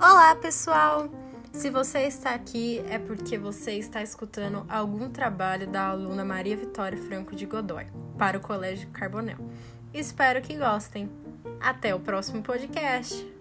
Olá, pessoal! Se você está aqui é porque você está escutando algum trabalho da aluna Maria Vitória Franco de Godoy para o Colégio Carbonel. Espero que gostem. Até o próximo podcast!